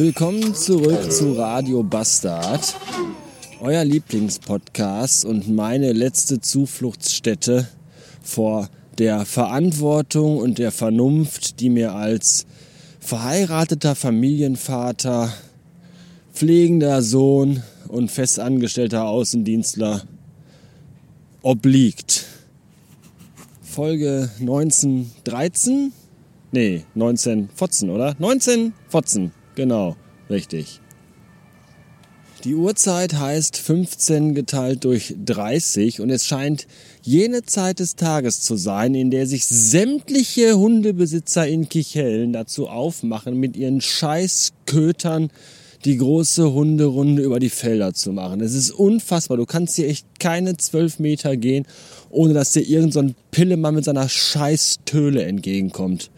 Willkommen zurück zu Radio Bastard, euer Lieblingspodcast und meine letzte Zufluchtsstätte vor der Verantwortung und der Vernunft, die mir als verheirateter Familienvater, pflegender Sohn und festangestellter Außendienstler obliegt. Folge 1913? Nee, 19 Fotzen, oder? 19 Fotzen, genau, richtig. Die Uhrzeit heißt 15 geteilt durch 30 und es scheint jene Zeit des Tages zu sein, in der sich sämtliche Hundebesitzer in Kichellen dazu aufmachen, mit ihren Scheißkötern die große Hunderunde über die Felder zu machen. Es ist unfassbar. Du kannst hier echt keine zwölf Meter gehen, ohne dass dir irgendein so Pillemann mit seiner Scheißtöle entgegenkommt.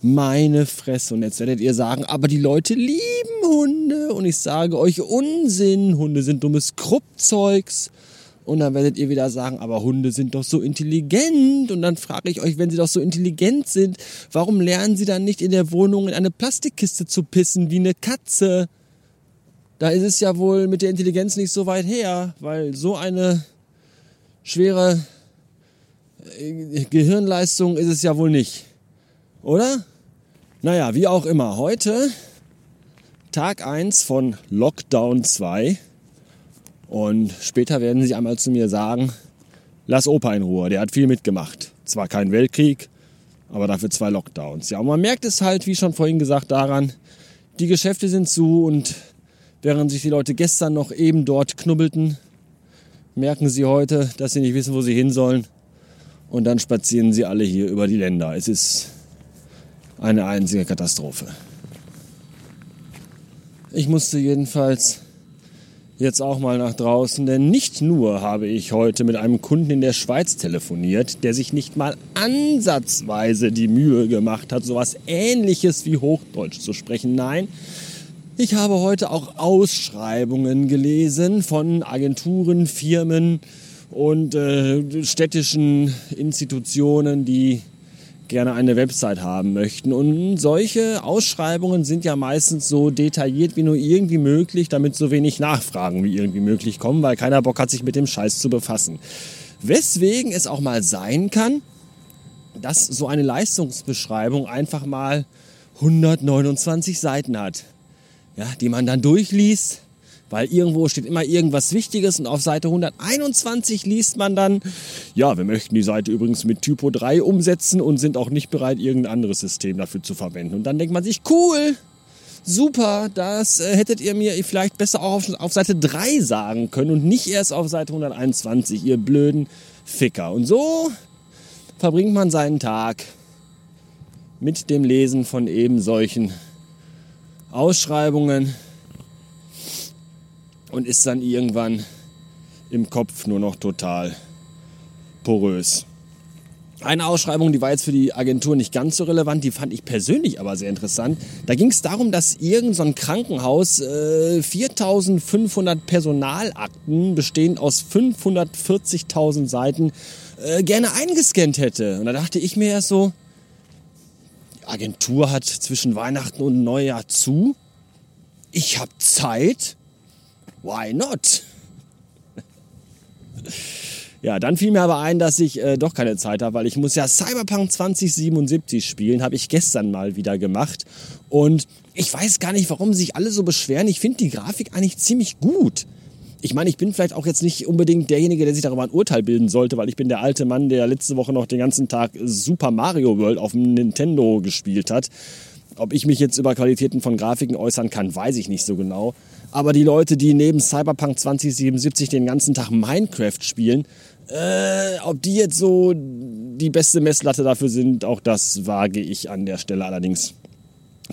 Meine Fresse. Und jetzt werdet ihr sagen, aber die Leute lieben Hunde. Und ich sage euch Unsinn. Hunde sind dummes Kruppzeugs. Und dann werdet ihr wieder sagen, aber Hunde sind doch so intelligent. Und dann frage ich euch, wenn sie doch so intelligent sind, warum lernen sie dann nicht in der Wohnung in eine Plastikkiste zu pissen wie eine Katze? da ist es ja wohl mit der Intelligenz nicht so weit her, weil so eine schwere äh, Gehirnleistung ist es ja wohl nicht. Oder? Naja, wie auch immer. Heute Tag 1 von Lockdown 2. Und später werden sie einmal zu mir sagen, lass Opa in Ruhe, der hat viel mitgemacht. Zwar kein Weltkrieg, aber dafür zwei Lockdowns. Ja, und man merkt es halt, wie schon vorhin gesagt, daran, die Geschäfte sind zu und Während sich die Leute gestern noch eben dort knubbelten, merken sie heute, dass sie nicht wissen, wo sie hin sollen. Und dann spazieren sie alle hier über die Länder. Es ist eine einzige Katastrophe. Ich musste jedenfalls jetzt auch mal nach draußen, denn nicht nur habe ich heute mit einem Kunden in der Schweiz telefoniert, der sich nicht mal ansatzweise die Mühe gemacht hat, sowas ähnliches wie Hochdeutsch zu sprechen. Nein, ich habe heute auch Ausschreibungen gelesen von Agenturen, Firmen und äh, städtischen Institutionen, die gerne eine Website haben möchten. Und solche Ausschreibungen sind ja meistens so detailliert wie nur irgendwie möglich, damit so wenig Nachfragen wie irgendwie möglich kommen, weil keiner Bock hat, sich mit dem Scheiß zu befassen. Weswegen es auch mal sein kann, dass so eine Leistungsbeschreibung einfach mal 129 Seiten hat ja, die man dann durchliest, weil irgendwo steht immer irgendwas Wichtiges und auf Seite 121 liest man dann, ja, wir möchten die Seite übrigens mit Typo 3 umsetzen und sind auch nicht bereit, irgendein anderes System dafür zu verwenden. Und dann denkt man sich, cool, super, das äh, hättet ihr mir vielleicht besser auch auf, auf Seite 3 sagen können und nicht erst auf Seite 121, ihr blöden Ficker. Und so verbringt man seinen Tag mit dem Lesen von eben solchen Ausschreibungen und ist dann irgendwann im Kopf nur noch total porös. Eine Ausschreibung, die war jetzt für die Agentur nicht ganz so relevant, die fand ich persönlich aber sehr interessant. Da ging es darum, dass irgendein so Krankenhaus äh, 4500 Personalakten bestehend aus 540.000 Seiten äh, gerne eingescannt hätte. Und da dachte ich mir erst so, Agentur hat zwischen Weihnachten und Neujahr zu. Ich habe Zeit. Why not? Ja, dann fiel mir aber ein, dass ich äh, doch keine Zeit habe, weil ich muss ja Cyberpunk 2077 spielen, habe ich gestern mal wieder gemacht. Und ich weiß gar nicht, warum sich alle so beschweren. Ich finde die Grafik eigentlich ziemlich gut ich meine, ich bin vielleicht auch jetzt nicht unbedingt derjenige, der sich darüber ein Urteil bilden sollte, weil ich bin der alte Mann, der letzte Woche noch den ganzen Tag Super Mario World auf dem Nintendo gespielt hat. Ob ich mich jetzt über Qualitäten von Grafiken äußern kann, weiß ich nicht so genau. Aber die Leute, die neben Cyberpunk 2077 den ganzen Tag Minecraft spielen, äh, ob die jetzt so die beste Messlatte dafür sind, auch das wage ich an der Stelle allerdings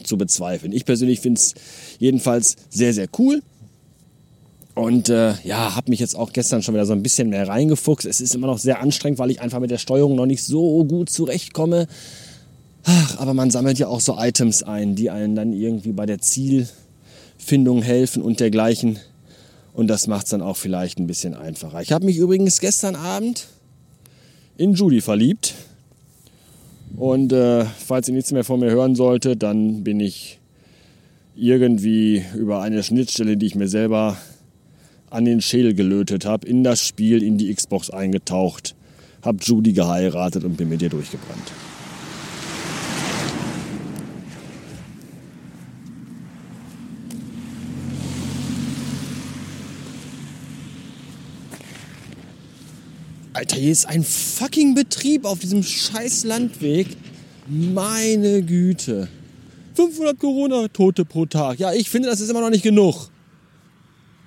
zu bezweifeln. Ich persönlich finde es jedenfalls sehr, sehr cool. Und äh, ja, habe mich jetzt auch gestern schon wieder so ein bisschen mehr reingefuchst. Es ist immer noch sehr anstrengend, weil ich einfach mit der Steuerung noch nicht so gut zurechtkomme. Ach, aber man sammelt ja auch so Items ein, die einen dann irgendwie bei der Zielfindung helfen und dergleichen. Und das macht es dann auch vielleicht ein bisschen einfacher. Ich habe mich übrigens gestern Abend in Judy verliebt. Und äh, falls ihr nichts mehr von mir hören sollte, dann bin ich irgendwie über eine Schnittstelle, die ich mir selber an den Schädel gelötet habe, in das Spiel, in die Xbox eingetaucht, habe Judy geheiratet und bin mit ihr durchgebrannt. Alter, hier ist ein fucking Betrieb auf diesem scheiß Landweg. Meine Güte. 500 Corona-Tote pro Tag. Ja, ich finde, das ist immer noch nicht genug.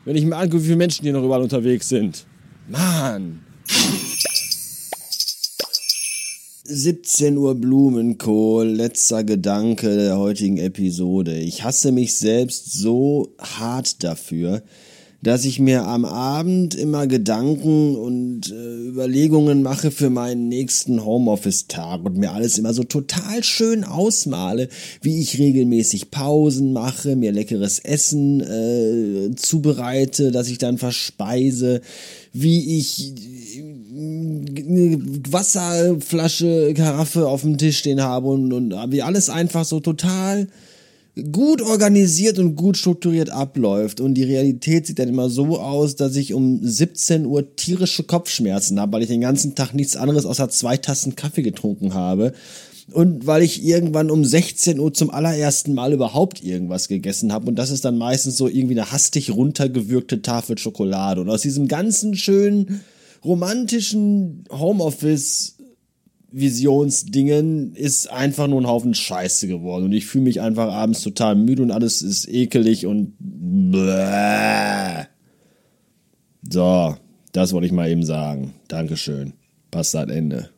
Wenn ich mir angucke, wie viele Menschen hier noch überall unterwegs sind. Mann. 17 Uhr Blumenkohl, letzter Gedanke der heutigen Episode. Ich hasse mich selbst so hart dafür, dass ich mir am Abend immer Gedanken und äh, Überlegungen mache für meinen nächsten Homeoffice-Tag und mir alles immer so total schön ausmale, wie ich regelmäßig Pausen mache, mir leckeres Essen äh, zubereite, dass ich dann verspeise, wie ich eine Wasserflasche, Karaffe auf dem Tisch stehen habe und, und wie alles einfach so total gut organisiert und gut strukturiert abläuft. Und die Realität sieht dann immer so aus, dass ich um 17 Uhr tierische Kopfschmerzen habe, weil ich den ganzen Tag nichts anderes außer zwei Tassen Kaffee getrunken habe. Und weil ich irgendwann um 16 Uhr zum allerersten Mal überhaupt irgendwas gegessen habe. Und das ist dann meistens so irgendwie eine hastig runtergewürgte Tafel Schokolade. Und aus diesem ganzen schönen romantischen Homeoffice Visionsdingen ist einfach nur ein Haufen Scheiße geworden. Und ich fühle mich einfach abends total müde und alles ist ekelig und bläh. So, das wollte ich mal eben sagen. Dankeschön. Passt Ende.